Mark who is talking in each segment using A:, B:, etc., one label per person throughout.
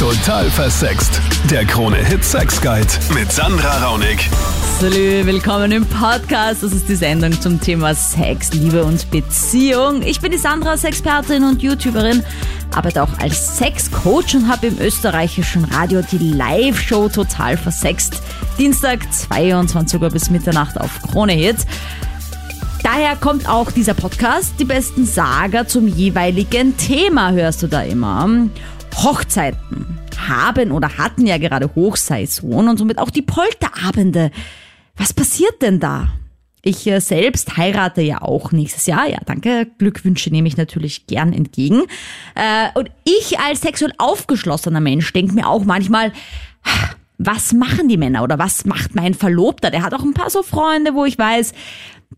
A: Total versext. Der Krone-Hit Sex Guide mit Sandra Raunig.
B: Salü, willkommen im Podcast. Das ist die Sendung zum Thema Sex, Liebe und Beziehung. Ich bin die Sandra, Sexpertin und YouTuberin, arbeite auch als Sexcoach und habe im österreichischen Radio die Live-Show Total versext. Dienstag 22 Uhr bis Mitternacht auf Krone Hit. Daher kommt auch dieser Podcast. Die besten Sager zum jeweiligen Thema hörst du da immer. Hochzeiten haben oder hatten ja gerade Hochsaison und somit auch die Polterabende. Was passiert denn da? Ich äh, selbst heirate ja auch nächstes Jahr. Ja, danke. Glückwünsche nehme ich natürlich gern entgegen. Äh, und ich als sexuell aufgeschlossener Mensch denke mir auch manchmal, was machen die Männer oder was macht mein Verlobter? Der hat auch ein paar so Freunde, wo ich weiß,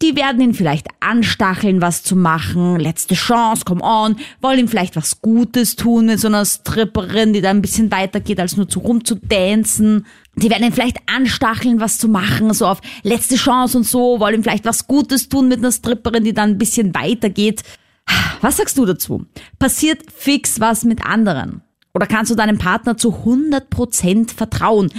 B: die werden ihn vielleicht anstacheln, was zu machen. Letzte Chance, come on. Wollen ihm vielleicht was Gutes tun mit so einer Stripperin, die da ein bisschen weiter geht, als nur zu rumzudancen. Die werden ihn vielleicht anstacheln, was zu machen, so auf letzte Chance und so. Wollen ihm vielleicht was Gutes tun mit einer Stripperin, die dann ein bisschen weiter geht. Was sagst du dazu? Passiert fix was mit anderen? Oder kannst du deinem Partner zu 100% vertrauen?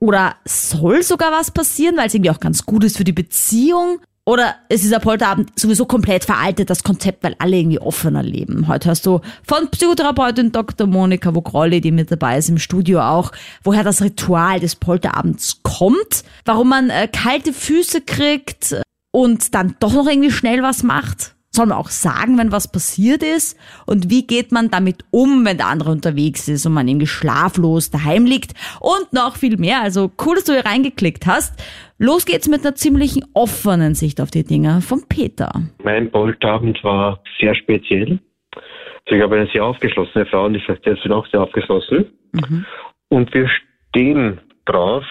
B: Oder soll sogar was passieren, weil es irgendwie auch ganz gut ist für die Beziehung? Oder ist dieser Polterabend sowieso komplett veraltet, das Konzept, weil alle irgendwie offener leben? Heute hast du von Psychotherapeutin Dr. Monika Vogrolli, die mit dabei ist im Studio auch, woher das Ritual des Polterabends kommt, warum man äh, kalte Füße kriegt und dann doch noch irgendwie schnell was macht. Soll man auch sagen, wenn was passiert ist? Und wie geht man damit um, wenn der andere unterwegs ist und man irgendwie schlaflos daheim liegt? Und noch viel mehr. Also cool, dass du hier reingeklickt hast. Los geht's mit einer ziemlichen offenen Sicht auf die Dinge von Peter.
C: Mein Polterabend war sehr speziell. Also ich habe eine sehr aufgeschlossene Frau und ich der ist auch sehr aufgeschlossen.
B: Mhm.
C: Und wir stehen drauf,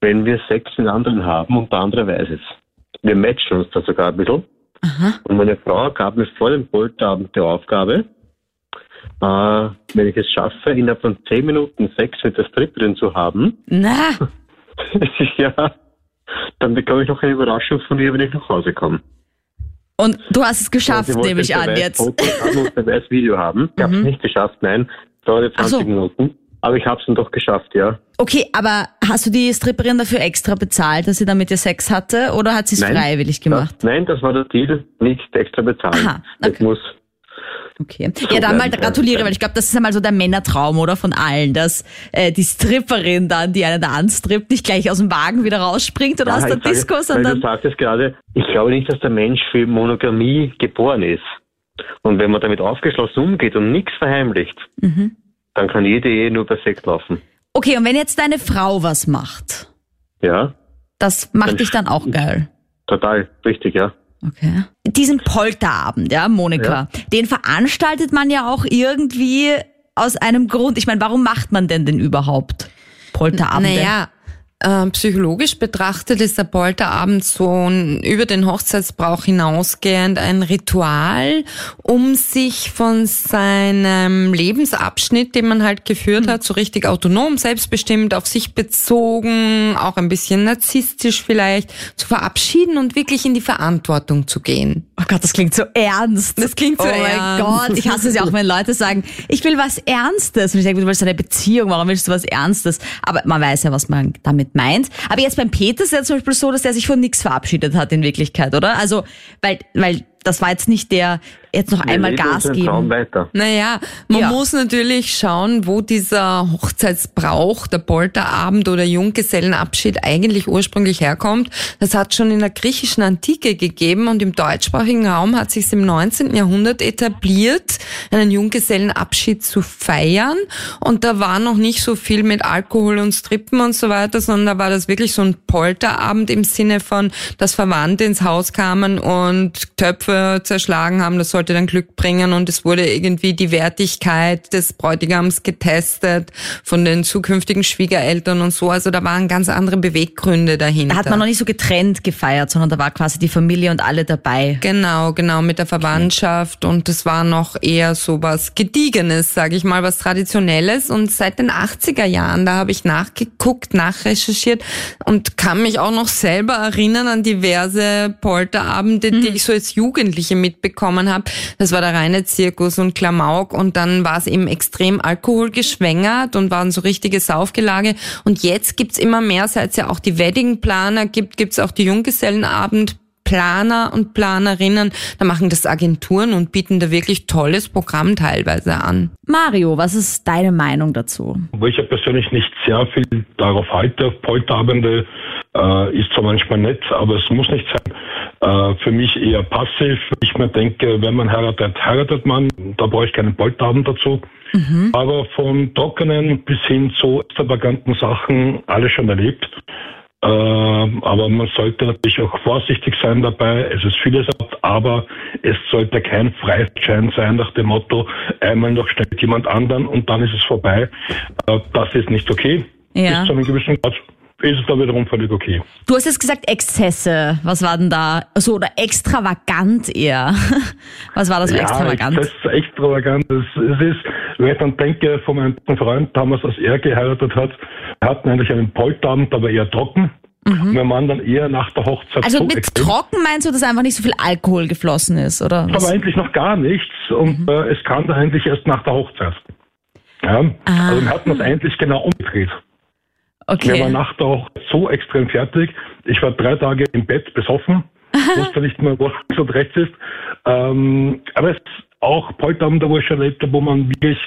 C: wenn wir Sex mit anderen haben und der andere weiß es. Wir matchen uns da sogar ein bisschen.
B: Aha.
C: Und meine Frau gab mir vor dem Polterabend die Aufgabe, äh, wenn ich es schaffe, innerhalb von zehn Minuten Sex mit der Stripperin zu haben,
B: Na,
C: ja, dann bekomme ich noch eine Überraschung von ihr, wenn ich nach Hause komme.
B: und du hast es geschafft, nehme ich an jetzt.
C: Foto Beweisvideo haben. Ich habe es nicht geschafft, nein. Dauerte
B: Ach
C: 20
B: so.
C: Minuten. Aber ich habe es dann doch geschafft, ja.
B: Okay, aber hast du die Stripperin dafür extra bezahlt, dass sie da mit dir Sex hatte oder hat sie es freiwillig gemacht?
C: Das, nein, das war der Deal, nicht extra bezahlen.
B: Aha,
C: Das
B: okay.
C: muss,
B: Okay. Ja, dann mal gratuliere, weil ich glaube, das ist einmal so der Männertraum, oder? Von allen, dass äh, die Stripperin dann, die einen da anstrippt, nicht gleich aus dem Wagen wieder rausspringt oder aus
C: Ja,
B: der
C: ich sage-
B: Disco,
C: Weil du
B: sondern.
C: sagst es gerade, ich glaube nicht, dass der Mensch für Monogamie geboren ist. Und wenn man damit aufgeschlossen umgeht und nichts verheimlicht,
B: Mhm.
C: Dann kann jede Ehe nur perfekt laufen.
B: Okay, und wenn jetzt deine Frau was macht,
C: Ja,
B: das macht dich dann auch geil.
C: total richtig, ja.
B: Okay. Diesen Polterabend, ja, Monika, den veranstaltet man ja auch irgendwie aus einem Grund. Ich meine, warum macht man denn den überhaupt? Polterabende?
D: Naja, äh, psychologisch betrachtet ist der Polterabend so ein, über den Hochzeitsbrauch hinausgehend ein Ritual, um sich von seinem Lebensabschnitt, den man halt geführt hat, so richtig autonom, selbstbestimmt, auf sich bezogen, auch ein bisschen narzisstisch vielleicht, zu verabschieden und wirklich in die Verantwortung zu gehen.
B: Oh Gott, das klingt so ernst.
D: Das klingt so
B: oh mein
D: ernst.
B: Gott, ich hasse es ja auch, wenn Leute sagen, ich will was Ernstes. Und ich denke, du willst eine Beziehung, warum willst du was Ernstes? Aber man weiß ja, was man damit meint. Aber jetzt beim Peter ist ja zum Beispiel so, dass der sich von nichts verabschiedet hat in Wirklichkeit, oder? Also, weil, weil das war jetzt nicht der, jetzt noch einmal
C: Wir leben
B: Gas geben.
C: weiter.
D: Naja, man
B: Ja.
D: muss natürlich schauen, wo dieser Hochzeitsbrauch, der Polterabend oder Junggesellenabschied eigentlich ursprünglich herkommt. Das hat schon in der griechischen Antike gegeben und im deutschsprachigen Raum hat sich im 19. Jahrhundert etabliert, einen Junggesellenabschied zu feiern. Und da war noch nicht so viel mit Alkohol und Strippen und so weiter, sondern da war das wirklich so ein Polterabend im Sinne von, dass Verwandte ins Haus kamen und Töpfe zerschlagen haben. Das sollte dann Glück bringen und es wurde irgendwie die Wertigkeit des Bräutigams getestet von den zukünftigen Schwiegereltern und so. Also da waren ganz andere Beweggründe dahinter.
B: Da hat man noch nicht so getrennt gefeiert, sondern da war quasi die Familie und alle dabei.
D: Genau, genau, mit der Verwandtschaft und das war noch eher so was Gediegenes, sage ich mal, was Traditionelles und seit den 80er Jahren, da habe ich nachgeguckt, nachrecherchiert und kann mich auch noch selber erinnern an diverse Polterabende, die ich so als Jugendliche Jugendliche mitbekommen habe, das war der reine Zirkus und Klamauk. Und dann war es eben extrem alkoholgeschwängert und waren so richtige Saufgelage. Und jetzt gibt's immer mehr, seit es ja auch die Weddingplaner gibt, gibt's auch die Junggesellenabend Planer und Planerinnen, da machen das Agenturen und bieten da wirklich tolles Programm teilweise an.
B: Mario, was ist deine Meinung dazu?
E: Wo ich ja persönlich nicht sehr viel darauf halte, auf Polterabende, äh, ist zwar manchmal nett, aber es muss nicht sein. Äh, für mich eher passiv. Ich mir denke, wenn man heiratet, heiratet man. Da brauche ich keinen Polterabend dazu. Mhm. Aber von trockenen bis hin zu extravaganten Sachen alles schon erlebt. Ähm, aber man sollte natürlich auch vorsichtig sein dabei. Es ist vieles, aber es sollte kein Freischein sein nach dem Motto, einmal noch schnell jemand anderen und dann ist es vorbei. Äh, das ist nicht okay. Ja. Bis zu einem gewissen Grad ist es da wiederum völlig okay.
B: Du hast jetzt gesagt Exzesse. Was war denn da? So, oder extravagant eher. Was war das für ja, extravagant?
E: Das ist extravagant. Es, es ist, wenn ich dann denke, von meinem Freund damals, als er geheiratet hat, wir hatten eigentlich einen Polterabend, aber eher trocken. Mhm. Wenn man dann eher nach der Hochzeit.
B: Also mit extrem. trocken meinst du, dass einfach nicht so viel Alkohol geflossen ist, oder?
E: Aber eigentlich noch gar nichts und mhm. äh, es kam dann eigentlich erst nach der Hochzeit. Ja? Ah. Also wir hatten das eigentlich genau umgedreht. Okay. Wir waren nach der Hochzeit so extrem fertig. Ich war drei Tage im Bett besoffen, wusste nicht mehr, wo links und rechts ist. Ähm, aber es ist auch Polterabend, wo ich schon erlebt habe, wo man wirklich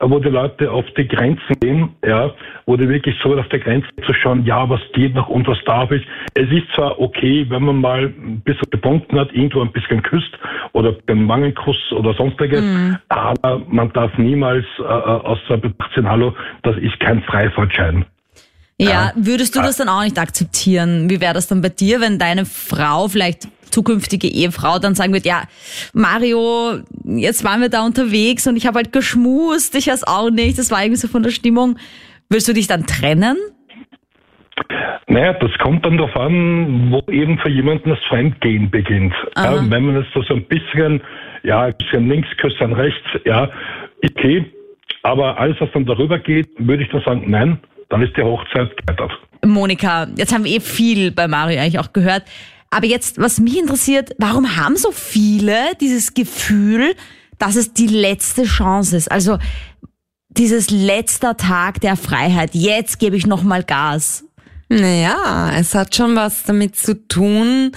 E: wo die Leute auf die Grenzen gehen, ja, wo die wirklich so auf der Grenze zu schauen, ja, was geht noch und was darf ich. Es ist zwar okay, wenn man mal ein bisschen gebunden hat, irgendwo ein bisschen küsst oder den Mangelkuss oder sonstiges, mhm. aber man darf niemals äh, außer Betracht hallo, das ist kein Freifahrtschein.
B: Ja, würdest du das dann auch nicht akzeptieren? Wie wäre das dann bei dir, wenn deine Frau vielleicht zukünftige Ehefrau dann sagen wird, ja, Mario, jetzt waren wir da unterwegs und ich habe halt geschmust, ich weiß auch nicht, das war irgendwie so von der Stimmung. Willst du dich dann trennen?
E: Naja, das kommt dann darauf an, wo eben für jemanden das Fremdgehen beginnt. Ja, wenn man es so ein bisschen, ja, ein bisschen links, Küsschen rechts, ja, okay. Aber alles, was dann darüber geht, würde ich dann sagen, nein, dann ist die Hochzeit gescheitert.
B: Monika, jetzt haben wir eh viel bei Mario eigentlich auch gehört. Aber jetzt, was mich interessiert, warum haben so viele dieses Gefühl, dass es die letzte Chance ist? Also dieses letzter Tag der Freiheit. Jetzt gebe ich nochmal Gas.
D: Naja, es hat schon was damit zu tun,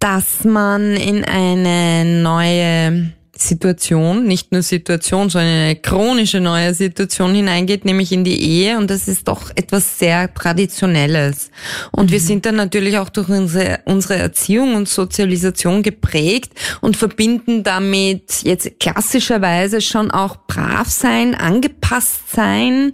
D: dass man in eine neue Situation, nicht nur Situation, sondern eine chronische neue Situation hineingeht, nämlich in die Ehe. Und das ist doch etwas sehr Traditionelles. Und mhm. wir sind dann natürlich auch durch unsere, unsere Erziehung und Sozialisation geprägt und verbinden damit jetzt klassischerweise schon auch brav sein, angepasst sein,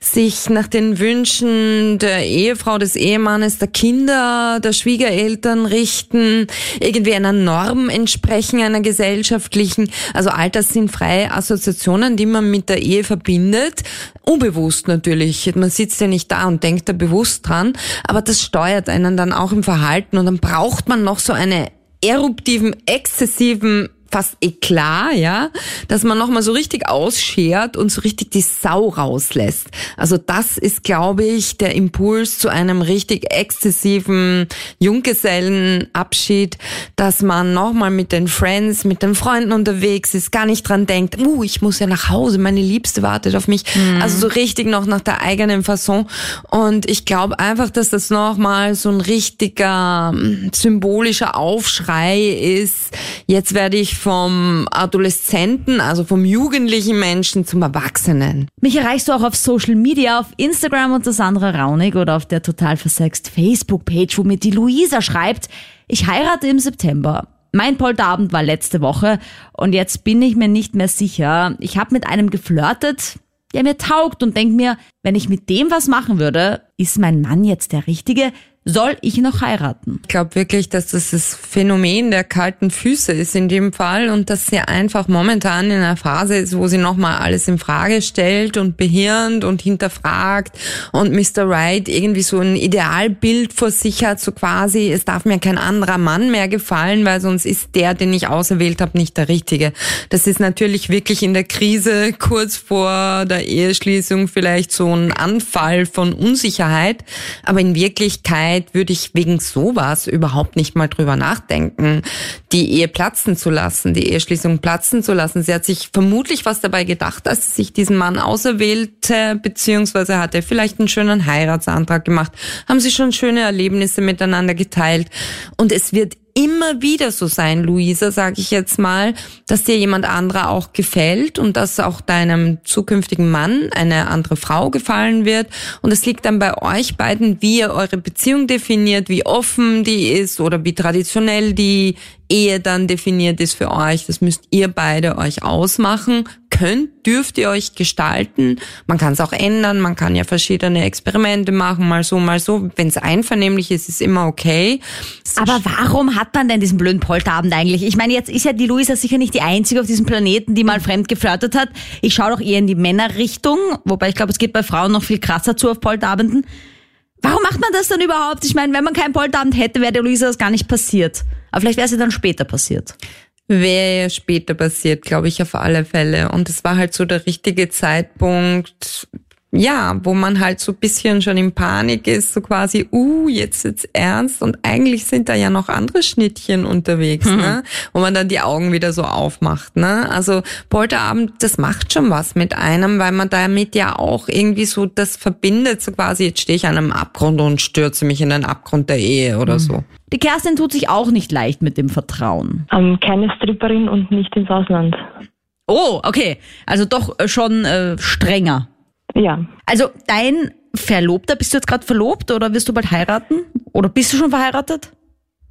D: sich nach den Wünschen der Ehefrau, des Ehemannes, der Kinder, der Schwiegereltern richten, irgendwie einer Norm entsprechen, einer gesellschaftlichen denken, also all das sind freie Assoziationen, die man mit der Ehe verbindet. Unbewusst natürlich. Man sitzt ja nicht da und denkt da bewusst dran, aber das steuert einen dann auch im Verhalten und dann braucht man noch so eine eruptiven, exzessiven fast Eklat, ja, dass man nochmal so richtig ausschert und so richtig die Sau rauslässt. Also das ist, glaube ich, der Impuls zu einem richtig exzessiven Junggesellenabschied, dass man nochmal mit den Friends, mit den Freunden unterwegs ist, gar nicht dran denkt, uh, ich muss ja nach Hause, meine Liebste wartet auf mich. Mhm. Also so richtig noch nach der eigenen Fasson. Und ich glaube einfach, dass das nochmal so ein richtiger hm, symbolischer Aufschrei ist. Jetzt werde ich vom Adoleszenten, also vom jugendlichen Menschen zum Erwachsenen.
B: Mich erreichst du auch auf Social Media, auf Instagram unter Sandra Raunig oder auf der total versext Facebook-Page, wo mir die Luisa schreibt, ich heirate im September. Mein Polterabend war letzte Woche und jetzt bin ich mir nicht mehr sicher. Ich habe mit einem geflirtet, der mir taugt und denk mir, wenn ich mit dem was machen würde, ist mein Mann jetzt der Richtige? Soll ich noch heiraten?
D: Ich glaube wirklich, dass das das Phänomen der kalten Füße ist in dem Fall und dass sie einfach momentan in einer Phase ist, wo sie nochmal alles in Frage stellt und behirnt und hinterfragt und Mr. Right irgendwie so ein Idealbild vor sich hat, so quasi, es darf mir kein anderer Mann mehr gefallen, weil sonst ist der, den ich auserwählt habe, nicht der Richtige. Das ist natürlich wirklich in der Krise kurz vor der Eheschließung vielleicht so ein Anfall von Unsicherheit, aber in Wirklichkeit Zeit würde ich wegen sowas überhaupt nicht mal drüber nachdenken, die Ehe platzen zu lassen, die Eheschließung platzen zu lassen. Sie hat sich vermutlich was dabei gedacht, als sie sich diesen Mann auserwählte, beziehungsweise hat er vielleicht einen schönen Heiratsantrag gemacht, haben sie schon schöne Erlebnisse miteinander geteilt. Und es wird immer wieder so sein, Luisa, sage ich jetzt mal, dass dir jemand anderer auch gefällt und dass auch deinem zukünftigen Mann eine andere Frau gefallen wird. Und es liegt dann bei euch beiden, wie ihr eure Beziehung definiert, wie offen die ist oder wie traditionell die Ehe dann definiert ist für euch. Das müsst ihr beide euch ausmachen. Könnt, dürft ihr euch gestalten. Man kann es auch ändern. Man kann ja verschiedene Experimente machen, mal so, mal so. Wenn es einvernehmlich ist, ist immer okay.
B: Aber warum hat man denn diesen blöden Polterabend eigentlich? Ich meine, jetzt ist ja die Luisa sicher nicht die einzige auf diesem Planeten, die mal fremd geflirtet hat. Ich schaue doch eher in die Männerrichtung, wobei ich glaube, es geht bei Frauen noch viel krasser zu auf Polterabenden. Warum macht man das dann überhaupt? Ich meine, wenn man keinen Polterabend hätte, wäre der Luisa das gar nicht passiert. Aber vielleicht wäre es dann später passiert.
D: Wäre später passiert, glaube ich, auf alle Fälle. Und es war halt so der richtige Zeitpunkt, ja, wo man halt so bisschen schon in Panik ist, so quasi, uh, jetzt wird's ernst und eigentlich sind da ja noch andere Schnittchen unterwegs, mhm. ne? Wo man dann die Augen wieder so aufmacht, ne? Also Polterabend, das macht schon was mit einem, weil man damit ja auch irgendwie so das verbindet, so quasi, jetzt stehe ich an einem Abgrund und stürze mich in den Abgrund der Ehe oder mhm. so.
B: Die Kerstin tut sich auch nicht leicht mit dem Vertrauen.
F: Ähm, keine Stripperin und nicht ins Ausland.
B: Oh, okay. Also doch äh, schon äh, strenger.
F: Ja.
B: Also dein Verlobter, bist du jetzt gerade verlobt oder wirst du bald heiraten? Oder bist du schon verheiratet?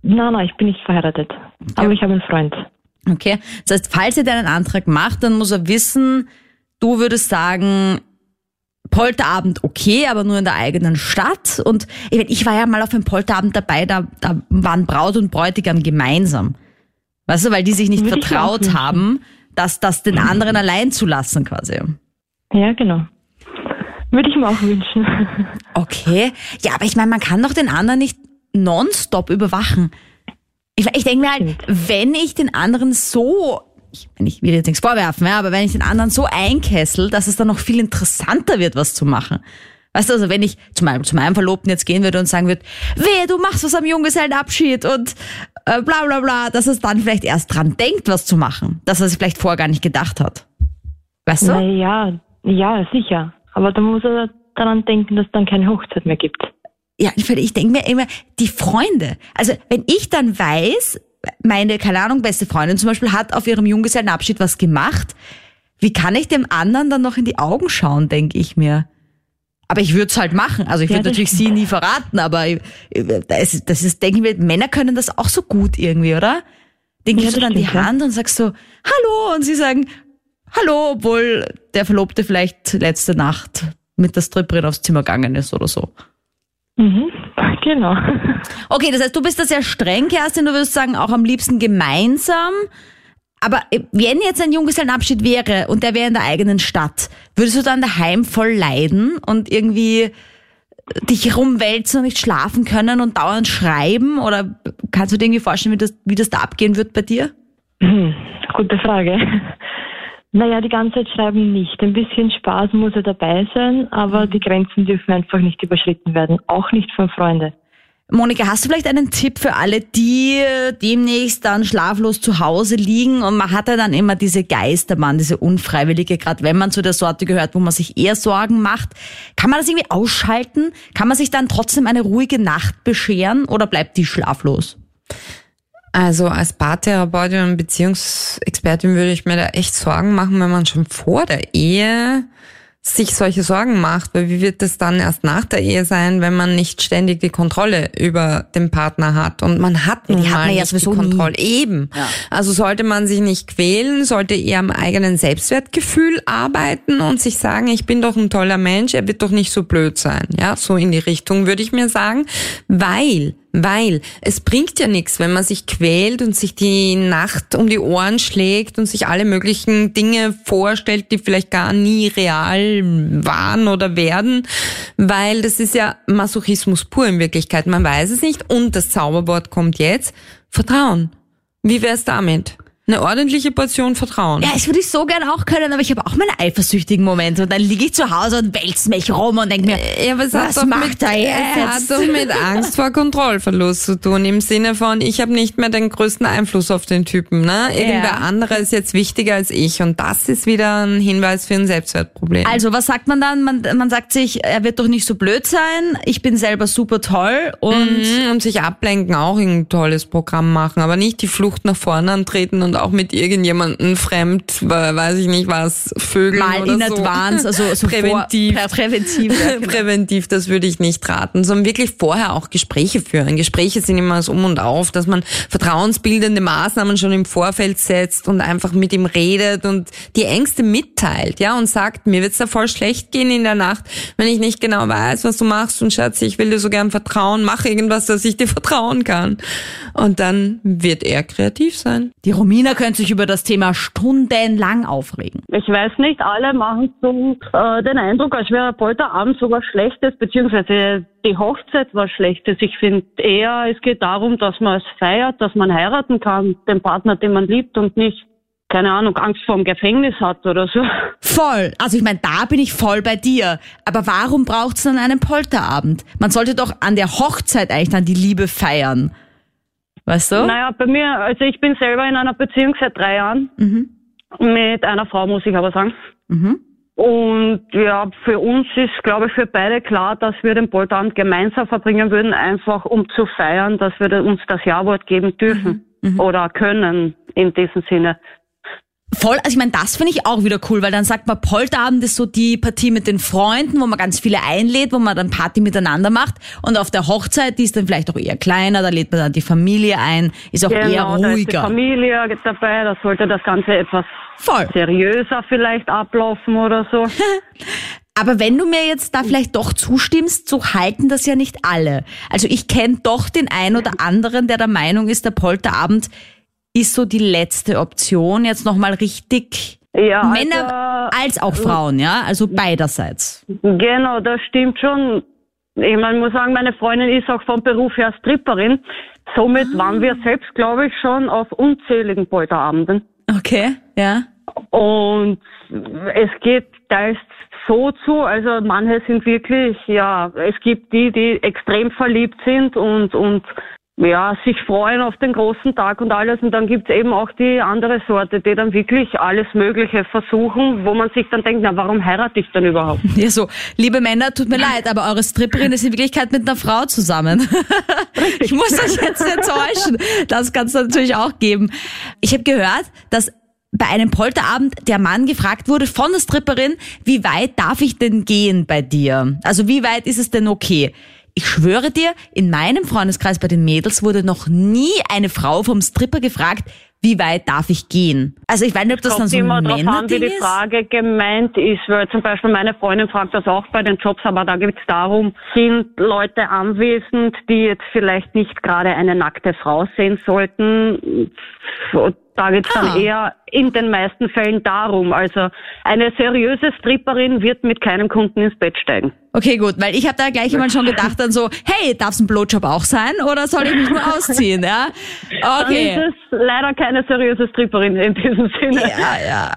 F: Nein, nein, ich bin nicht verheiratet. Okay. Aber ich habe einen Freund.
B: Okay. Das heißt, falls er deinen Antrag macht, dann muss er wissen, du würdest sagen, Polterabend okay, aber nur in der eigenen Stadt. Und ich, ich war ja mal auf einem Polterabend dabei, da, da waren Braut und Bräutigam gemeinsam. Weißt du, weil die sich nicht Würde vertraut haben, dass das den anderen allein zu lassen quasi.
F: Ja, genau. Würde ich mir auch wünschen.
B: Okay. Ja, aber ich meine, man kann doch den anderen nicht nonstop überwachen. Ich, ich denke mir halt, wenn ich den anderen so, ich, ich will jetzt nichts vorwerfen, ja, aber wenn ich den anderen so einkessel, dass es dann noch viel interessanter wird, was zu machen. Weißt du, also wenn ich zum Beispiel zu meinem Verlobten jetzt gehen würde und sagen würde, wehe, du machst was am Junggesellenabschied und äh, bla bla bla, dass es dann vielleicht erst dran denkt, was zu machen. Dass er sich vielleicht vorher gar nicht gedacht hat. Weißt du?
F: Naja, ja, sicher. Aber da muss er daran denken, dass es dann keine Hochzeit mehr gibt.
B: Ja, ich denke mir immer, die Freunde. Also wenn ich dann weiß, meine, keine Ahnung, beste Freundin zum Beispiel hat auf ihrem Junggesellenabschied was gemacht, wie kann ich dem anderen dann noch in die Augen schauen, denke ich mir. Aber ich würde es halt machen. Also ich würde ja, natürlich sie nie verraten, aber das ist, das ist, denke ich mir, Männer können das auch so gut irgendwie, oder? Den gibst ja, du dann die Hand ja. und sagst so, hallo, und sie sagen, Hallo, obwohl der Verlobte vielleicht letzte Nacht mit der Stripperin aufs Zimmer gegangen ist oder so.
F: Mhm, genau.
B: Okay, das heißt, du bist da sehr streng, Kerstin, du würdest sagen, auch am liebsten gemeinsam. Aber wenn jetzt ein Junggesellenabschied wäre und der wäre in der eigenen Stadt, würdest du dann daheim voll leiden und irgendwie dich rumwälzen und nicht schlafen können und dauernd schreiben? Oder kannst du dir irgendwie vorstellen, wie das, wie das da abgehen wird bei dir?
F: Hm, gute Frage. Naja, die ganze Zeit schreiben nicht. Ein bisschen Spaß muss ja dabei sein, aber die Grenzen dürfen einfach nicht überschritten werden, auch nicht von Freunden.
B: Monika, hast du vielleicht einen Tipp für alle, die demnächst dann schlaflos zu Hause liegen und man hat ja dann immer diese Geistermann, diese Unfreiwillige, gerade wenn man zu der Sorte gehört, wo man sich eher Sorgen macht. Kann man das irgendwie ausschalten? Kann man sich dann trotzdem eine ruhige Nacht bescheren oder bleibt die schlaflos?
D: Also als Paartherapeutin und Beziehungsexpertin würde ich mir da echt Sorgen machen, wenn man schon vor der Ehe sich solche Sorgen macht, weil wie wird es dann erst nach der Ehe sein, wenn man nicht ständig die Kontrolle über den Partner hat und man hat nun ja, mal nicht ja die Kontrolle nie. eben. Ja. Also sollte man sich nicht quälen, sollte eher am eigenen Selbstwertgefühl arbeiten und sich sagen, ich bin doch ein toller Mensch, er wird doch nicht so blöd sein. Ja, so in die Richtung würde ich mir sagen, weil weil es bringt ja nichts, wenn man sich quält und sich die Nacht um die Ohren schlägt und sich alle möglichen Dinge vorstellt, die vielleicht gar nie real waren oder werden, weil das ist ja Masochismus pur in Wirklichkeit. Man weiß es nicht und das Zauberwort kommt jetzt. Vertrauen. Wie wär's damit? Eine ordentliche Portion Vertrauen.
B: Ja, das würde ich so gerne auch können, aber ich habe auch meine eifersüchtigen Momente und dann liege ich zu Hause und wälze mich rum und denke mir, ja, was, was macht mit, er
D: jetzt? hat doch mit Angst vor Kontrollverlust zu tun, im Sinne von, ich habe nicht mehr den größten Einfluss auf den Typen. Ne? Irgendwer ja. anderer ist jetzt wichtiger als ich und das ist wieder ein Hinweis für ein Selbstwertproblem.
B: Also was sagt man dann? Man, man sagt sich, er wird doch nicht so blöd sein, ich bin selber super toll und...
D: Mhm, und sich ablenken, auch ein tolles Programm machen, aber nicht die Flucht nach vorne antreten und auch mit irgendjemandem fremd, weiß ich nicht was, Vögel
B: Mal
D: oder
B: in
D: so.
B: Advance, also so
D: präventiv.
B: Vor, präventiv,
D: ja, genau. präventiv, das würde ich nicht raten, sondern wirklich vorher auch Gespräche führen. Gespräche sind immer das Um und Auf, dass man vertrauensbildende Maßnahmen schon im Vorfeld setzt und einfach mit ihm redet und die Ängste mitteilt, ja, und sagt, mir wird's da voll schlecht gehen in der Nacht, wenn ich nicht genau weiß, was du machst und Schatz, ich will dir so gern vertrauen, mach irgendwas, dass ich dir vertrauen kann. Und dann wird er kreativ sein.
B: Die Romina könnte sich über das Thema stundenlang aufregen.
G: Ich weiß nicht, alle machen so äh, den Eindruck, als wäre Polterabend sogar Schlechtes, beziehungsweise die Hochzeit war Schlechtes. Ich finde eher, es geht darum, dass man es feiert, dass man heiraten kann, den Partner, den man liebt und nicht keine Ahnung, Angst vor dem Gefängnis hat oder so.
B: Voll. Also ich meine, da bin ich voll bei dir. Aber warum braucht es dann einen Polterabend? Man sollte doch an der Hochzeit eigentlich dann die Liebe feiern. Weißt du?
G: Naja, bei mir, also ich bin selber in einer Beziehung seit drei Jahren. Mhm. Mit einer Frau, muss ich aber sagen. Mhm. Und ja, für uns ist, glaube ich, für beide klar, dass wir den Polterabend gemeinsam verbringen würden, einfach um zu feiern, dass wir uns das Ja-Wort geben dürfen mhm. mhm. oder können in diesem Sinne.
B: Voll, also ich meine, das finde ich auch wieder cool, weil dann sagt man, Polterabend ist so die Partie mit den Freunden, wo man ganz viele einlädt, wo man dann Party miteinander macht. Und auf der Hochzeit, die ist dann vielleicht auch eher kleiner, da lädt man dann die Familie ein, ist auch
G: genau,
B: eher ruhiger. Da ist die
G: Familie dabei, da sollte das Ganze etwas Voll. seriöser vielleicht ablaufen oder so.
B: Aber wenn du mir jetzt da vielleicht doch zustimmst, so halten das ja nicht alle. Also ich kenne doch den einen oder anderen, der der Meinung ist, der Polterabend ist so die letzte Option, jetzt nochmal richtig ja, Männer also, als auch Frauen, ja? Also beiderseits.
G: Genau, das stimmt schon. Ich meine, muss sagen, meine Freundin ist auch vom Beruf her Stripperin. Somit ah. waren wir selbst, glaube ich, schon auf unzähligen Polterabenden.
B: Okay, ja.
G: Und es geht teils so zu, also manche sind wirklich, ja, es gibt die, die extrem verliebt sind und, und ja, sich freuen auf den großen Tag und alles. Und dann gibt's eben auch die andere Sorte, die dann wirklich alles Mögliche versuchen, wo man sich dann denkt, na, warum heirate ich dann überhaupt?
B: Ja, so, liebe Männer, tut mir leid, aber eure Stripperin ist in Wirklichkeit mit einer Frau zusammen. ich muss euch jetzt enttäuschen. Das kann es natürlich auch geben. Ich habe gehört, dass bei einem Polterabend der Mann gefragt wurde von der Stripperin, wie weit darf ich denn gehen bei dir? Also wie weit ist es denn okay? Ich schwöre dir, in meinem Freundeskreis bei den Mädels wurde noch nie eine Frau vom Stripper gefragt, wie weit darf ich gehen? Also ich weiß nicht, ob das dann so ein Männerding
G: an, wie die Frage gemeint ist, weil zum Beispiel meine Freundin fragt das auch bei den Jobs, aber da geht es darum, sind Leute anwesend, die jetzt vielleicht nicht gerade eine nackte Frau sehen sollten? Da geht es dann ah. eher in den meisten Fällen darum. Also eine seriöse Stripperin wird mit keinem Kunden ins Bett steigen.
B: Okay, gut, weil ich habe da gleich mal schon gedacht dann so, hey, darf es ein Blowjob auch sein oder soll ich mich nur ausziehen, ja?
G: Okay. Dann ist es leider keine seriöse Stripperin in diesem Sinne.
B: Ja, ja.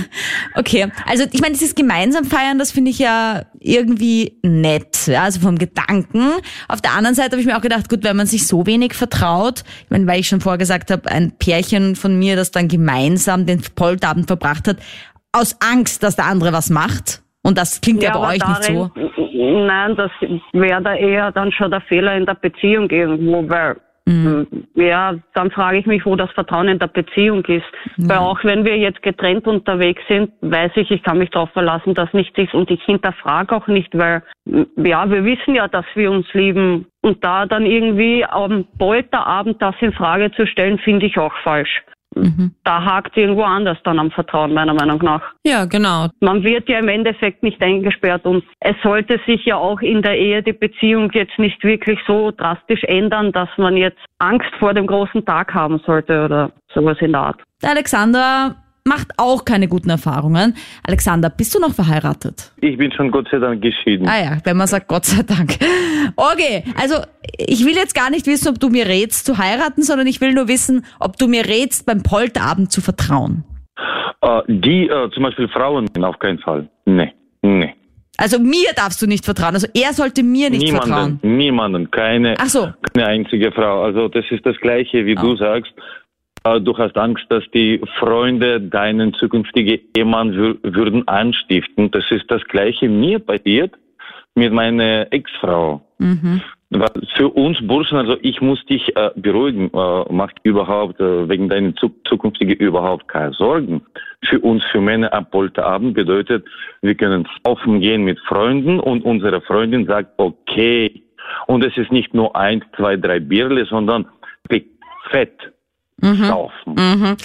B: okay, also ich meine, dieses gemeinsam feiern, das finde ich ja irgendwie nett, ja, also vom Gedanken. Auf der anderen Seite habe ich mir auch gedacht, gut, wenn man sich so wenig vertraut, ich meine, weil ich schon vorher gesagt habe, ein Pärchen von mir, das dann gemeinsam den Polterabend verbracht hat, aus Angst, dass der andere was macht. Und das klingt ja, ja bei euch darin, nicht so.
G: Nein, das wäre da eher dann schon der Fehler in der Beziehung irgendwo, weil Mhm. Ja, dann frage ich mich, wo das Vertrauen in der Beziehung ist. Mhm. Weil auch wenn wir jetzt getrennt unterwegs sind, weiß ich, ich kann mich darauf verlassen, dass nichts ist. Und ich hinterfrage auch nicht, weil, ja, wir wissen ja, dass wir uns lieben. Und da dann irgendwie am Polterabend das in Frage zu stellen, finde ich auch falsch. Mhm. Da hakt irgendwo anders dann am Vertrauen, meiner Meinung nach.
D: Ja, genau.
G: Man wird ja im Endeffekt nicht eingesperrt und es sollte sich ja auch in der Ehe die Beziehung jetzt nicht wirklich so drastisch ändern, dass man jetzt Angst vor dem großen Tag haben sollte oder sowas in der Art.
B: Der Alexander macht auch keine guten Erfahrungen. Alexander, bist du noch verheiratet?
H: Ich bin schon Gott sei Dank geschieden.
B: Ah ja, wenn man sagt Gott sei Dank. Okay, also ich will jetzt gar nicht wissen, ob du mir rätst zu heiraten, sondern ich will nur wissen, ob du mir rätst, beim Polterabend zu vertrauen.
H: Äh, die, äh, zum Beispiel Frauen, auf keinen Fall. Nee, nee.
B: Also mir darfst du nicht vertrauen. Also er sollte mir nicht
H: niemanden,
B: vertrauen.
H: Niemanden, keine,
B: Ach so.
H: keine einzige Frau. Also das ist das Gleiche, wie
B: Oh.
H: du sagst. Du hast Angst, dass die Freunde deinen zukünftigen Ehemann wür würden anstiften. Das ist das Gleiche mir passiert mit meiner Ex-Frau. Weil Für uns Burschen, also ich muss dich äh, beruhigen, äh, mach dir überhaupt äh, wegen deiner zu zukünftigen überhaupt keine Sorgen. Für uns, für Männer ab Polterabend bedeutet, wir können saufen gehen mit Freunden und unsere Freundin sagt, okay. Und es ist nicht nur ein, zwei, drei Bierle, sondern wirklich fett saufen.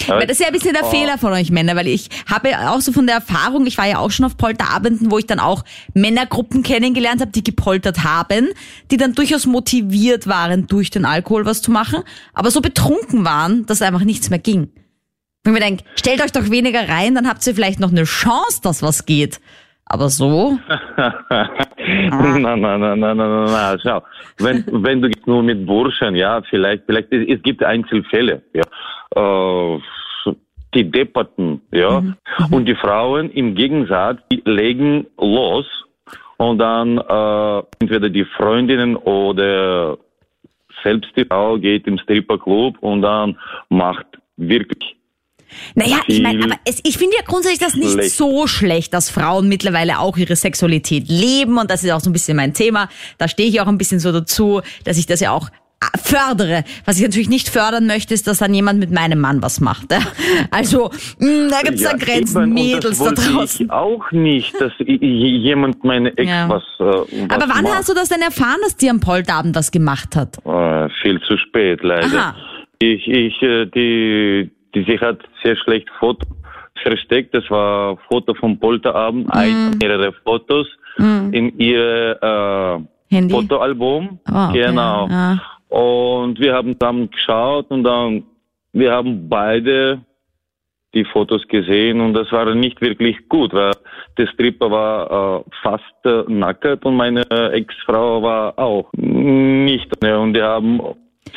B: Weil das ist ja ein bisschen der Fehler von euch Männer, weil ich habe auch so von der Erfahrung, ich war ja auch schon auf Polterabenden, wo ich dann auch Männergruppen kennengelernt habe, die gepoltert haben, die dann durchaus motiviert waren, durch den Alkohol was zu machen, aber so betrunken waren, dass einfach nichts mehr ging. Wenn mir denke, stellt euch doch weniger rein, dann habt ihr vielleicht noch eine Chance, dass was geht. Aber so,
H: nein, nein, nein, nein, nein, nein. Schau, wenn, wenn du nur mit Burschen, ja, vielleicht, vielleicht, es, es gibt Einzelfälle, ja, äh, die Depperten, ja, und die Frauen im Gegensatz, die legen los und dann äh, entweder die Freundinnen oder selbst die Frau geht im Stripperclub und dann macht wirklich
B: Naja, ich meine, aber es, ich finde ja grundsätzlich das nicht
H: schlecht.
B: so schlecht, dass Frauen mittlerweile auch ihre Sexualität leben und das ist auch so ein bisschen mein Thema. Da stehe ich auch ein bisschen so dazu, dass ich das ja auch äh, fördere. Was ich natürlich nicht fördern möchte, ist, dass dann jemand mit meinem Mann was macht. ja. Also, mh, da gibt es
H: Ja,
B: da Grenzen,
H: eben,
B: Mädels da draußen.
H: Ich auch nicht, dass jemand meine Ex
B: Ja.
H: was, äh, was
B: Aber wann
H: macht.
B: hast du das denn erfahren, dass die am Polterabend was gemacht hat?
H: Äh, viel zu spät, leider.
B: Aha.
H: Ich, ich, äh, die, die, sie hat sehr schlecht Foto versteckt. Das war Foto vom Polterabend,
B: Mhm.
H: ein, mehrere Fotos in ihr äh? Fotoalbum.
B: Okay.
H: Genau.
B: Ah.
H: Und wir haben zusammen geschaut und dann, wir haben beide die Fotos gesehen und das war nicht wirklich gut, weil der Stripper war äh, fast äh, nackt und meine Ex-Frau war auch nicht. Ne? Und die haben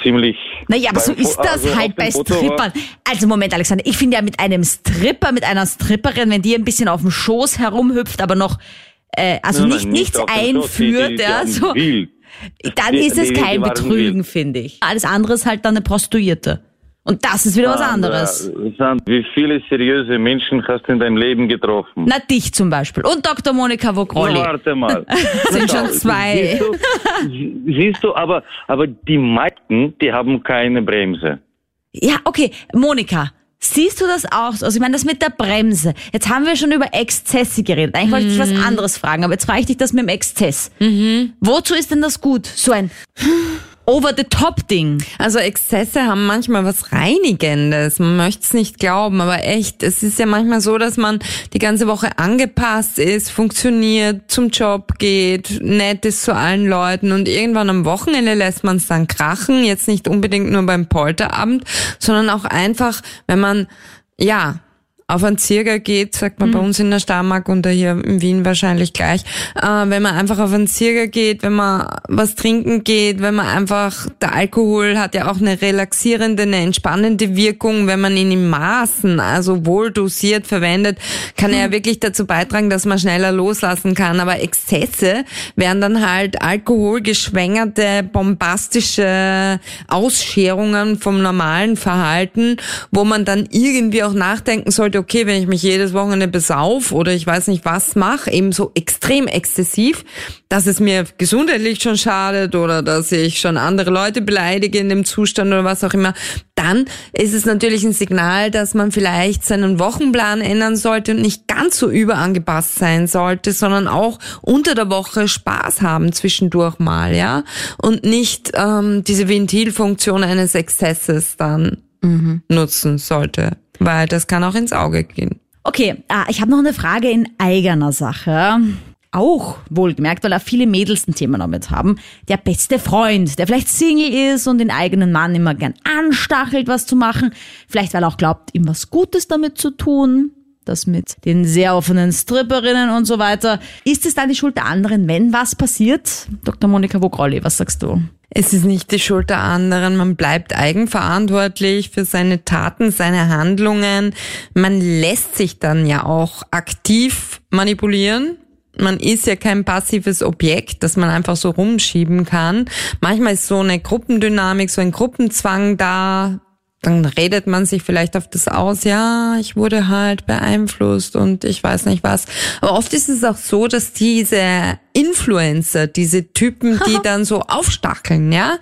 H: ziemlich...
B: Naja, aber so ist das
H: also
B: halt bei Strippern. Also Moment, Alexander, ich finde ja mit einem Stripper, mit einer Stripperin, wenn die ein bisschen auf dem Schoß herumhüpft, aber noch äh, also
H: Nein,
B: nicht
H: nein,
B: nichts einführt,
H: die, die
B: ja, so,
H: wild.
B: dann
H: Die-
B: ist es kein Betrügen, finde ich. Alles andere ist halt dann eine Prostituierte. Und das ist wieder was anderes.
H: Sandra, Sandra, Wie viele seriöse Menschen hast du in deinem Leben getroffen?
B: Na, dich zum Beispiel. Und Dr. Monika
H: Na,
B: Vogrolli.
H: warte mal.
B: Sind schon zwei.
H: Siehst du, siehst du aber, aber die meisten, die haben keine Bremse.
B: Ja, okay. Monika, siehst du das auch so? Also ich meine, das mit der Bremse. Jetzt haben wir schon über Exzesse geredet. Eigentlich wollte ich dich was
D: Mhm.
B: anderes fragen, aber jetzt frage ich dich das mit dem Exzess. Wozu ist denn das gut? So ein Over-the-Top-Ding.
D: Also Exzesse haben manchmal was Reinigendes. Man möchte es nicht glauben, aber echt, es ist ja manchmal so, dass man die ganze Woche angepasst ist, funktioniert, zum Job geht, nett ist zu allen Leuten und irgendwann am Wochenende lässt man es dann krachen. Jetzt nicht unbedingt nur beim Polterabend, sondern auch einfach, wenn man, ja, auf einen Zirger geht, sagt man bei uns in der Starmark und hier in Wien wahrscheinlich gleich, äh, wenn man einfach auf einen Zirger geht, wenn man was trinken geht, wenn man einfach, der Alkohol hat ja auch eine relaxierende, eine entspannende Wirkung, wenn man ihn in Maßen, also wohl dosiert verwendet, kann er ja wirklich dazu beitragen, dass man schneller loslassen kann, aber Exzesse wären dann halt alkoholgeschwängerte, bombastische Ausscherungen vom normalen Verhalten, wo man dann irgendwie auch nachdenken sollte, okay, wenn ich mich jedes Wochenende besauf oder ich weiß nicht was mache, eben so extrem exzessiv, dass es mir gesundheitlich schon schadet oder dass ich schon andere Leute beleidige in dem Zustand oder was auch immer, dann ist es natürlich ein Signal, dass man vielleicht seinen Wochenplan ändern sollte und nicht ganz so überangepasst sein sollte, sondern auch unter der Woche Spaß haben zwischendurch mal, ja, und nicht ähm, diese Ventilfunktion eines Exzesses dann nutzen sollte, weil das kann auch ins Auge gehen.
B: Okay, ah, ich habe noch eine Frage in eigener Sache. auch, wohlgemerkt, weil auch viele Mädels ein Thema damit haben, der beste Freund, der vielleicht Single ist und den eigenen Mann immer gern anstachelt, was zu machen, vielleicht weil er auch glaubt, ihm was Gutes damit zu tun, das mit den sehr offenen Stripperinnen und so weiter. Ist es dann die Schuld der anderen, wenn was passiert? Dr. Monika Vogrolli, was sagst du?
D: Es ist nicht die Schuld der anderen. Man bleibt eigenverantwortlich für seine Taten, seine Handlungen. Man lässt sich dann ja auch aktiv manipulieren. Man ist ja kein passives Objekt, das man einfach so rumschieben kann. Manchmal ist so eine Gruppendynamik, so ein Gruppenzwang da, dann redet man sich vielleicht auf das aus, ja, ich wurde halt beeinflusst und ich weiß nicht was. Aber oft ist es auch so, dass diese Influencer, diese Typen, die dann so aufstacheln, ja,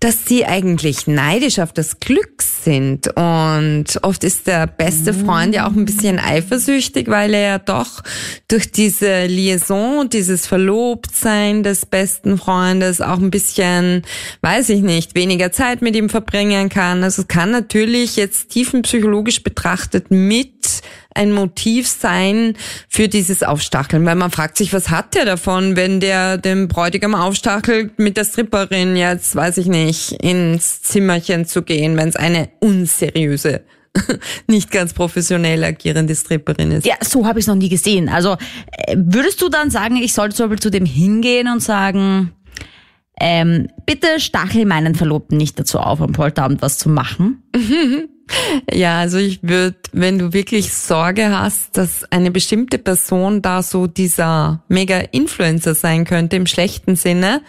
D: dass die eigentlich neidisch auf das Glück sind. Und oft ist der beste Freund ja auch ein bisschen eifersüchtig, weil er ja doch durch diese Liaison, dieses Verlobtsein des besten Freundes auch ein bisschen, weiß ich nicht, weniger Zeit mit ihm verbringen kann. Also es kann natürlich jetzt tiefenpsychologisch betrachtet mit ein Motiv sein für dieses Aufstacheln, weil man fragt sich, was hat der davon, wenn der den Bräutigam aufstachelt, mit der Stripperin jetzt, weiß ich nicht, ins Zimmerchen zu gehen, wenn es eine unseriöse nicht ganz professionell agierende Stripperin ist.
B: Ja, so habe ich es noch nie gesehen. Also äh, würdest du dann sagen, ich sollte zum Beispiel zu dem hingehen und sagen, ähm, bitte stachel meinen Verlobten nicht dazu auf, am Polterabend was zu machen?
D: Ja, also ich würde, wenn du wirklich Sorge hast, dass eine bestimmte Person da so dieser Mega-Influencer sein könnte im schlechten Sinne,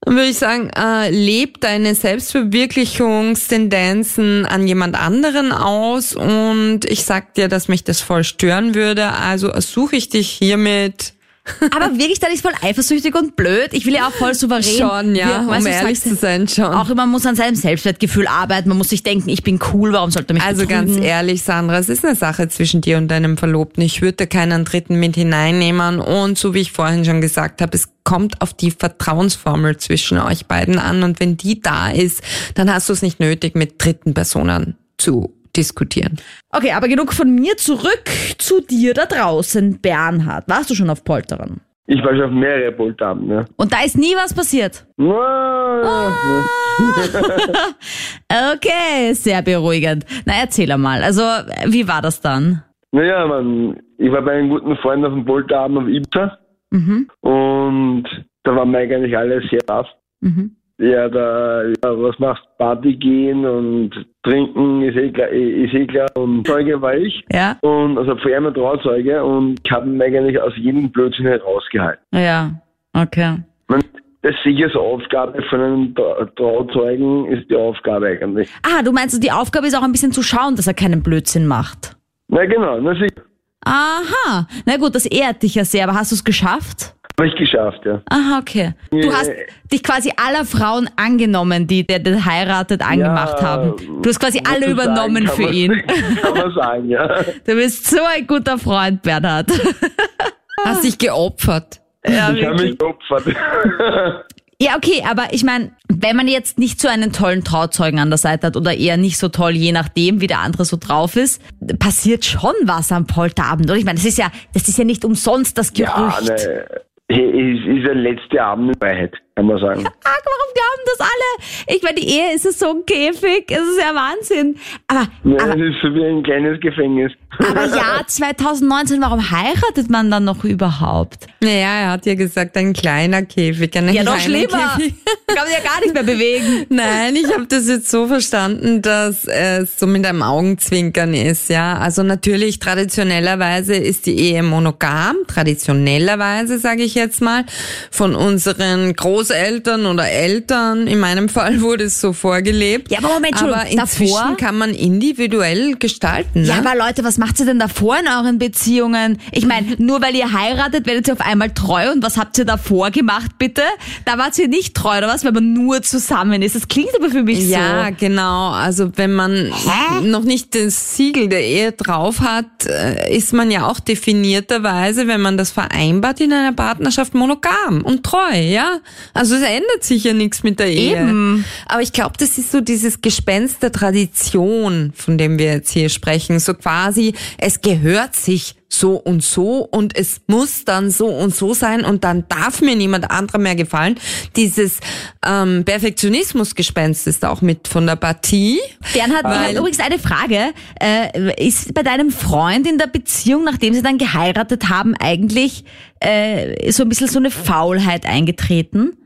D: dann würde ich sagen, äh, leb deine Selbstverwirklichungstendenzen an jemand anderen aus und ich sag dir, dass mich das voll stören würde. Also suche ich dich hiermit
B: aber wirklich, dann ist voll eifersüchtig und blöd. Ich will ja auch voll souverän.
D: Schon, ja,
B: wirken.
D: um ehrlich zu sein, schon.
B: Auch man muss an seinem Selbstwertgefühl arbeiten. Man muss sich denken, ich bin cool, warum sollte mich
D: Also
B: betrügen?
D: ganz ehrlich, Sandra, es ist eine Sache zwischen dir und deinem Verlobten. Ich würde keinen Dritten mit hineinnehmen. Und so wie ich vorhin schon gesagt habe, es kommt auf die Vertrauensformel zwischen euch beiden an. Und wenn die da ist, dann hast du es nicht nötig, mit dritten Personen zu diskutieren.
B: Okay, aber genug von mir. Zurück zu dir da draußen, Bernhard. Warst du schon auf Polteren?
I: Ich war schon auf mehrere Polterabende. Ja.
B: Und da ist nie was passiert?
I: Ah.
B: okay, sehr beruhigend. Na, erzähl einmal. Also, wie war das dann?
I: Naja, man, ich war bei einem guten Freund auf dem Polterabend auf Ibiza. Mhm. Und da waren wir eigentlich alle sehr baff. Mhm ja, da, ja, was machst Party gehen und trinken ist eh klar, ist eh klar. Und Zeuge war ich.
B: Ja.
I: Und also vor allem Trauzeuge und ich habe ihn eigentlich aus jedem Blödsinn herausgehalten.
B: Ja, okay.
I: Man, das ist sicher so Aufgabe von einem Trauzeugen ist die Aufgabe eigentlich.
B: Ah, du meinst, die Aufgabe ist auch ein bisschen zu schauen, dass er keinen Blödsinn macht.
I: Na genau, na sicher.
B: Aha, na gut, das ehrt dich ja sehr, aber hast du es geschafft?
I: Habe ich geschafft, ja.
B: Aha, okay. Du hast dich quasi aller Frauen angenommen, die der, heiratet, angemacht ja, haben. Du hast quasi alle übernommen
I: sagen,
B: für
I: man,
B: ihn.
I: Kann man sagen, ja.
B: Du bist so ein guter Freund, Bernhard.
D: Hast dich geopfert.
I: Ja, ich habe mich geopfert.
B: Ja, okay, aber ich meine, wenn man jetzt nicht so einen tollen Trauzeugen an der Seite hat oder eher nicht so toll, je nachdem, wie der andere so drauf ist, passiert schon was am Polterabend, oder? Ich meine, das ist ja, das ist ja nicht umsonst das Gerücht. Ja, ne,
I: ist, ist der letzte Abend in Freiheit, kann man sagen.
B: Ja, warum glauben das alle? Ich meine, die Ehe ist so ein Käfig, es ist ja Wahnsinn. Aber,
I: ja,
B: aber,
I: es ist so wie ein kleines Gefängnis.
B: Aber ja, 2019, warum heiratet man dann noch überhaupt?
D: Naja, er hat ja gesagt, ein kleiner Käfig. Ein
B: ja, noch schlimmer. Käfig. Kann man ja gar nicht mehr bewegen.
D: Nein, ich habe das jetzt so verstanden, dass es so mit einem Augenzwinkern ist, ja. Also natürlich, traditionellerweise ist die Ehe monogam. Traditionellerweise, sage ich jetzt mal, von unseren Großeltern oder Eltern. In meinem Fall wurde es so vorgelebt.
B: Ja, aber Moment, schon,
D: aber inzwischen davor? kann man individuell gestalten. Ne?
B: Ja, aber Leute, was macht ihr denn davor in euren Beziehungen? Ich meine, nur weil ihr heiratet, werdet ihr auf einmal treu und was habt ihr davor gemacht, bitte? Da wart ihr nicht treu, oder was, wenn man nur zusammen ist? Das klingt aber für mich
D: ja, so. Ja, genau. Also wenn man Hä? noch nicht das Siegel der Ehe drauf hat, äh, ist man ja auch definierterweise, wenn man das vereinbart in einer Partnerschaft, monogam und treu, ja? Also es ändert sich ja nichts mit der Ehe.
B: Eben.
D: Aber ich glaube, das ist so dieses Gespenst der Tradition, von dem wir jetzt hier sprechen. So quasi, es gehört sich so und so und es muss dann so und so sein und dann darf mir niemand anderer mehr gefallen. Dieses ähm, Perfektionismusgespenst ist auch mit von der Partie.
B: Bernhard, ich habe übrigens eine Frage. Äh, ist bei deinem Freund in der Beziehung, nachdem sie dann geheiratet haben, eigentlich äh, so ein bisschen so eine Faulheit eingetreten?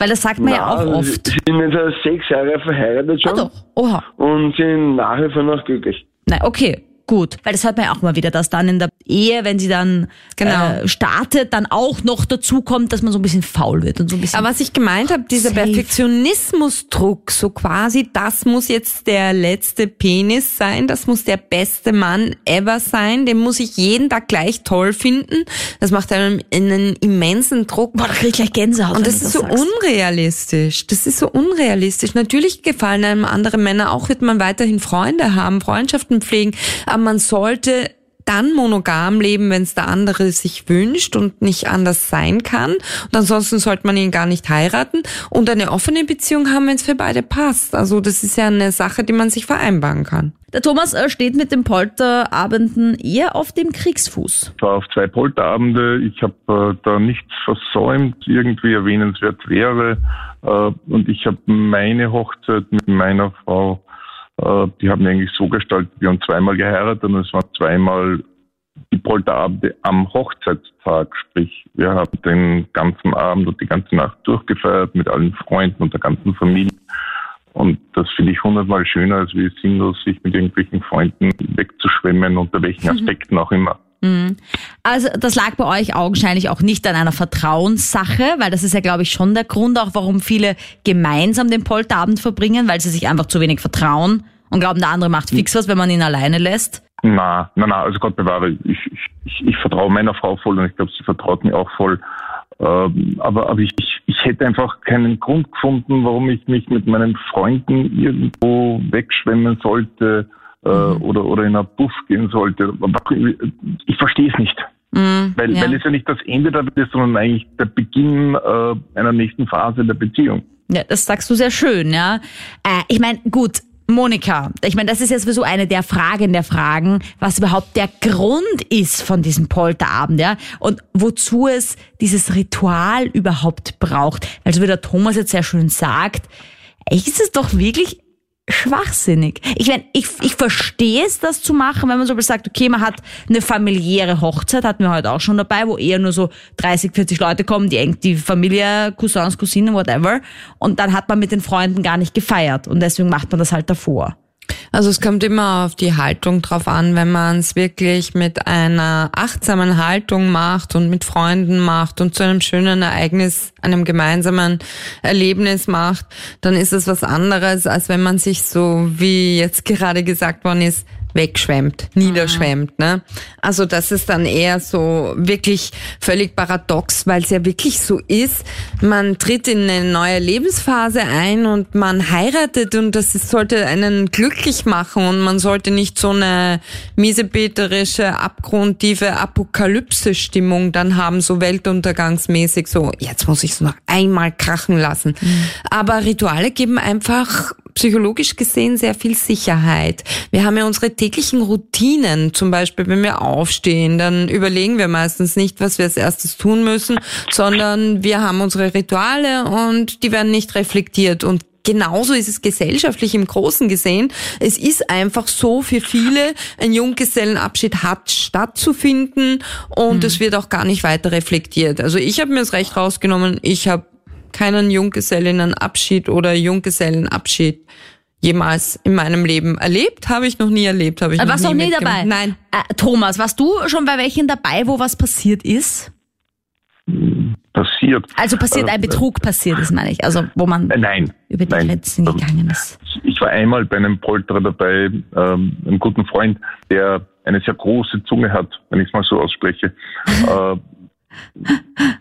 B: Weil das sagt man Na, ja auch oft.
I: Sie sind jetzt sechs Jahre verheiratet schon. Ah doch,
B: oha.
I: Und sind nach wie vor noch glücklich.
B: Nein, okay gut. Weil das hört man ja auch mal wieder, dass dann in der Ehe, wenn sie dann genau. äh, startet, dann auch noch dazu kommt, dass man so ein bisschen faul wird und so ein bisschen.
D: Aber was ich gemeint habe, dieser safe. Perfektionismusdruck, so quasi, das muss jetzt der letzte Penis sein, das muss der beste Mann ever sein, den muss ich jeden Tag gleich toll finden. Das macht einen, einen immensen Druck.
B: Boah, da krieg ich gleich Gänsehaut.
D: Und das ist das so sagst. unrealistisch. Das ist so unrealistisch. Natürlich gefallen einem andere Männer auch, wird man weiterhin Freunde haben, Freundschaften pflegen, aber man sollte dann monogam leben, wenn es der andere sich wünscht und nicht anders sein kann. Und ansonsten sollte man ihn gar nicht heiraten und eine offene Beziehung haben, wenn es für beide passt. Also das ist ja eine Sache, die man sich vereinbaren kann.
B: Der Thomas äh, steht mit den Polterabenden eher auf dem Kriegsfuß.
J: Ich war auf zwei Polterabende. Ich habe äh, da nichts versäumt, irgendwie erwähnenswert wäre. Äh, und ich habe meine Hochzeit mit meiner Frau äh, die haben wir eigentlich so gestaltet, wir haben zweimal geheiratet und es waren zweimal die Polterabende am Hochzeitstag. Sprich, wir haben den ganzen Abend und die ganze Nacht durchgefeiert mit allen Freunden und der ganzen Familie. Und das finde ich hundertmal schöner, als wie sinnlos sich mit irgendwelchen Freunden wegzuschwemmen, unter welchen mhm. Aspekten auch immer.
B: Mhm. Also das lag bei euch augenscheinlich auch nicht an einer Vertrauenssache, weil das ist ja, glaube ich, schon der Grund auch, warum viele gemeinsam den Polterabend verbringen, weil sie sich einfach zu wenig vertrauen und glauben, der andere macht fix was, wenn man ihn alleine lässt.
J: Na, na, na, also Gott bewahre, ich, ich, ich, ich vertraue meiner Frau voll und ich glaube, sie vertraut mir auch voll. Ähm, aber aber ich, ich hätte einfach keinen Grund gefunden, warum ich mich mit meinen Freunden irgendwo wegschwemmen sollte äh, mhm. oder, oder in einen Buff gehen sollte. Ich verstehe es nicht. Mhm, weil, ja. weil es ja nicht das Ende der ist, sondern eigentlich der Beginn äh, einer nächsten Phase der Beziehung.
B: Ja, das sagst du sehr schön, ja. Äh, ich meine, gut, Monika, ich meine, das ist jetzt sowieso eine der Fragen der Fragen, was überhaupt der Grund ist von diesem Polterabend, ja, und wozu es dieses Ritual überhaupt braucht. Also wie der Thomas jetzt sehr schön sagt, ist es doch wirklich schwachsinnig. Ich meine, ich, ich verstehe es, das zu machen, wenn man so sagt, okay, man hat eine familiäre Hochzeit, hatten wir heute auch schon dabei, wo eher nur so 30, 40 Leute kommen, die, die Familie, Cousins, Cousinen, whatever. Und dann hat man mit den Freunden gar nicht gefeiert. Und deswegen macht man das halt davor.
D: Also es kommt immer auf die Haltung drauf an, wenn man es wirklich mit einer achtsamen Haltung macht und mit Freunden macht und zu einem schönen Ereignis, einem gemeinsamen Erlebnis macht, dann ist es was anderes, als wenn man sich so, wie jetzt gerade gesagt worden ist, wegschwemmt, niederschwemmt. Ne? Also das ist dann eher so wirklich völlig paradox, weil es ja wirklich so ist, man tritt in eine neue Lebensphase ein und man heiratet und das sollte einen glücklich machen und man sollte nicht so eine miesepeterische, abgrundtiefe Apokalypse-Stimmung dann haben, so weltuntergangsmäßig, so jetzt muss ich es noch einmal krachen lassen. Mhm. Aber Rituale geben einfach psychologisch gesehen sehr viel Sicherheit. Wir haben ja unsere täglichen Routinen, zum Beispiel wenn wir aufstehen, dann überlegen wir meistens nicht, was wir als erstes tun müssen, sondern wir haben unsere Rituale und die werden nicht reflektiert und genauso ist es gesellschaftlich im Großen gesehen. Es ist einfach so für viele, ein Junggesellenabschied hat stattzufinden und mhm. es wird auch gar nicht weiter reflektiert. Also ich habe mir das Recht rausgenommen, ich habe keinen Junggesellinnenabschied oder Junggesellenabschied jemals in meinem Leben erlebt. Habe ich noch nie erlebt. Habe ich
B: warst
D: noch
B: nie, nie dabei?
D: Nein.
B: Äh, Thomas, warst du schon bei welchen dabei, wo was passiert ist?
J: Passiert.
B: Also passiert ein äh, Betrug passiert ist, meine ich. Also wo man
J: äh, nein,
B: über die
J: nein.
B: Grenzen gegangen ist.
J: Ich war einmal bei einem Polterer dabei, ähm, einem guten Freund, der eine sehr große Zunge hat, wenn ich es mal so ausspreche. äh,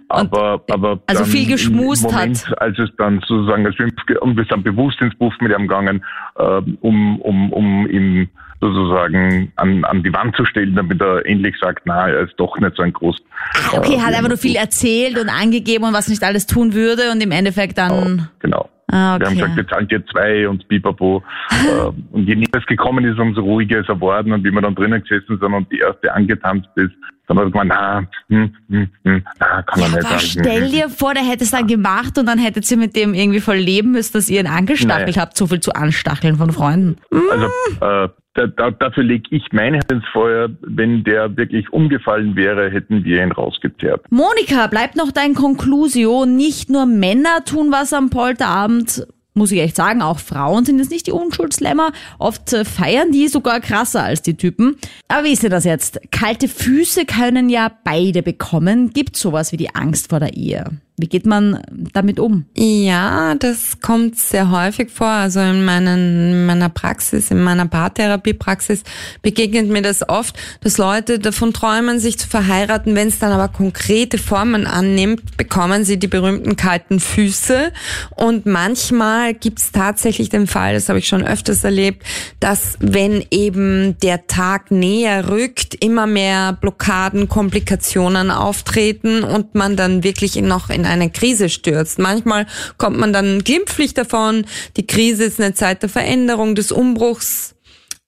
J: aber, aber
B: also viel geschmust Moment,
J: hat. Als es dann sozusagen, als wir, und wir sind bewusst ins Buff mit ihm gegangen, äh, um, um, um ihn sozusagen an, an die Wand zu stellen, damit er endlich sagt, na, er ist doch nicht so ein groß.
B: Ah, okay, äh, hat einfach nur viel erzählt und angegeben und was nicht alles tun würde und im Endeffekt dann.
J: Genau. Ah, okay. Wir haben gesagt, wir zahlen dir zwei und bipapo. Äh, und je näher es gekommen ist, umso ruhiger ist er worden. Und wie wir dann drinnen gesessen sind und die erste angetanzt ist, dann hat er gemeint, na, hm, hm, hm, na, kann man ja, nicht
B: sagen. Stell dir vor, der hätte es dann gemacht und dann hättet ihr mit dem irgendwie voll leben müssen, dass ihr ihn angestachelt Nein. habt, so viel zu anstacheln von Freunden.
J: Also, äh, da, da, dafür lege ich meine Hand ins Feuer. Wenn der wirklich umgefallen wäre, hätten wir ihn rausgezerrt.
B: Monika, bleibt noch dein Conclusio. Nicht nur Männer tun was am Polterabend muss ich echt sagen, auch Frauen sind jetzt nicht die Unschuldslämmer. Oft äh, feiern die sogar krasser als die Typen. Aber wie ist denn das jetzt? Kalte Füße können ja beide bekommen. Gibt sowas wie die Angst vor der Ehe? Wie geht man damit um?
D: Ja, das kommt sehr häufig vor. Also in, meinen, in meiner Praxis, in meiner Paartherapiepraxis begegnet mir das oft, dass Leute davon träumen, sich zu verheiraten. Wenn es dann aber konkrete Formen annimmt, bekommen sie die berühmten kalten Füße. Und manchmal gibt es tatsächlich den Fall, das habe ich schon öfters erlebt, dass wenn eben der Tag näher rückt, immer mehr Blockaden, Komplikationen auftreten und man dann wirklich noch in eine Krise stürzt. Manchmal kommt man dann glimpflich davon. Die Krise ist eine Zeit der Veränderung, des Umbruchs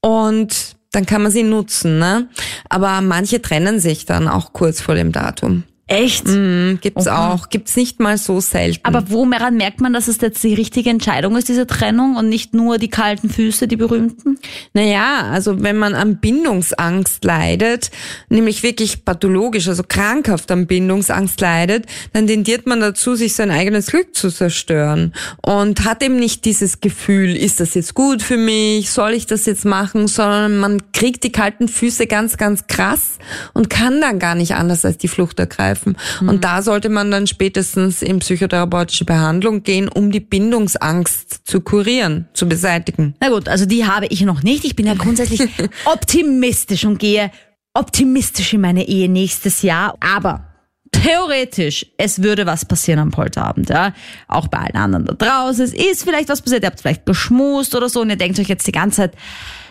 D: und dann kann man sie nutzen. Ne? Aber manche trennen sich dann auch kurz vor dem Datum.
B: Echt?
D: Mhm, gibt's okay. auch. Gibt's nicht mal so selten.
B: Aber woran merkt man, dass es jetzt die richtige Entscheidung ist, diese Trennung und nicht nur die kalten Füße, die berühmten?
D: Naja, also wenn man an Bindungsangst leidet, nämlich wirklich pathologisch, also krankhaft an Bindungsangst leidet, dann tendiert man dazu, sich sein eigenes Glück zu zerstören und hat eben nicht dieses Gefühl, ist das jetzt gut für mich, soll ich das jetzt machen, sondern man kriegt die kalten Füße ganz, ganz krass und kann dann gar nicht anders als die Flucht ergreifen helfen. Mhm. Und da sollte man dann spätestens in psychotherapeutische Behandlung gehen, um die Bindungsangst zu kurieren, zu beseitigen.
B: Na gut, also die habe ich noch nicht. Ich bin ja grundsätzlich optimistisch und gehe optimistisch in meine Ehe nächstes Jahr. Aber theoretisch, es würde was passieren am Polterabend, ja. Auch bei allen anderen da draußen. Es ist vielleicht was passiert, ihr habt vielleicht geschmust oder so und ihr denkt euch jetzt die ganze Zeit,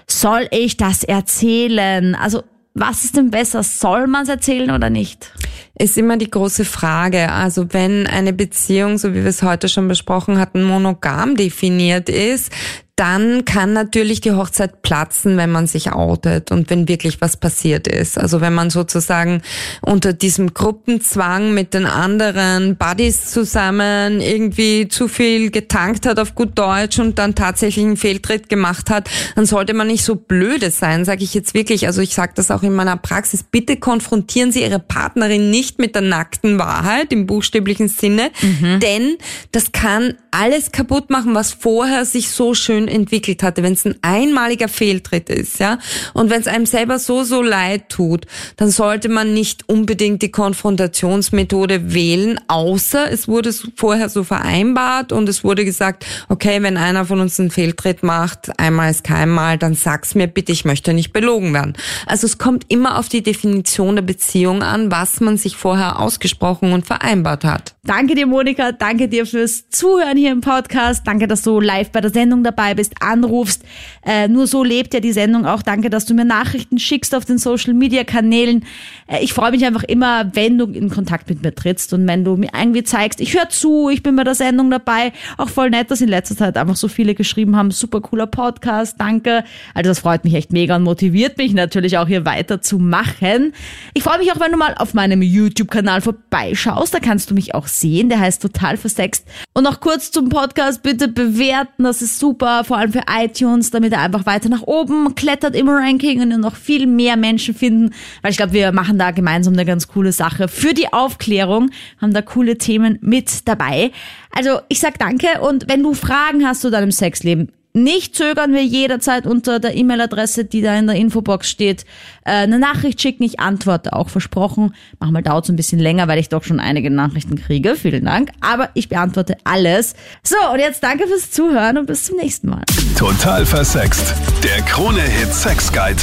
B: soll ich das erzählen? Also was ist denn besser? Soll man es erzählen oder nicht?
D: Ist immer die große Frage. Also wenn eine Beziehung, so wie wir es heute schon besprochen hatten, monogam definiert ist, dann kann natürlich die Hochzeit platzen, wenn man sich outet und wenn wirklich was passiert ist. Also wenn man sozusagen unter diesem Gruppenzwang mit den anderen Buddies zusammen irgendwie zu viel getankt hat auf gut Deutsch und dann tatsächlich einen Fehltritt gemacht hat, dann sollte man nicht so blöde sein, sage ich jetzt wirklich. Also ich sage das auch in meiner Praxis. Bitte konfrontieren Sie Ihre Partnerin nicht mit der nackten Wahrheit im buchstäblichen Sinne, mhm. denn das kann alles kaputt machen, was vorher sich so schön entwickelt hatte, wenn es ein einmaliger Fehltritt ist, ja, und wenn es einem selber so, so leid tut, dann sollte man nicht unbedingt die Konfrontationsmethode wählen, außer es wurde vorher so vereinbart und es wurde gesagt, okay, wenn einer von uns einen Fehltritt macht, einmal ist keinmal, dann sag's mir bitte, ich möchte nicht belogen werden. Also es kommt immer auf die Definition der Beziehung an, was man sich vorher ausgesprochen und vereinbart hat.
B: Danke dir, Monika, danke dir fürs Zuhören hier im Podcast, danke, dass du live bei der Sendung dabei bist bist, anrufst. Äh, nur so lebt ja die Sendung auch. Danke, dass du mir Nachrichten schickst auf den Social Media Kanälen. Äh, ich freue mich einfach immer, wenn du in Kontakt mit mir trittst und wenn du mir irgendwie zeigst, ich höre zu, ich bin bei der Sendung dabei. Auch voll nett, dass in letzter Zeit einfach so viele geschrieben haben. Super cooler Podcast, danke. Also das freut mich echt mega und motiviert mich natürlich auch hier weiter zu machen. Ich freue mich auch, wenn du mal auf meinem YouTube-Kanal vorbeischaust. Da kannst du mich auch sehen. Der heißt total versext. Und noch kurz zum Podcast bitte bewerten. Das ist super vor allem für iTunes, damit er einfach weiter nach oben klettert im Ranking und noch viel mehr Menschen finden, weil ich glaube, wir machen da gemeinsam eine ganz coole Sache für die Aufklärung, haben da coole Themen mit dabei. Also ich sag danke und wenn du Fragen hast zu deinem Sexleben, nicht zögern wir jederzeit unter der E-Mail-Adresse, die da in der Infobox steht, äh, eine Nachricht schicken. Ich antworte auch versprochen. Manchmal dauert es ein bisschen länger, weil ich doch schon einige Nachrichten kriege. Vielen Dank. Aber ich beantworte alles. So, und jetzt danke fürs Zuhören und bis zum nächsten Mal.
A: Total versext. Der Krone-Hit Sex Guide.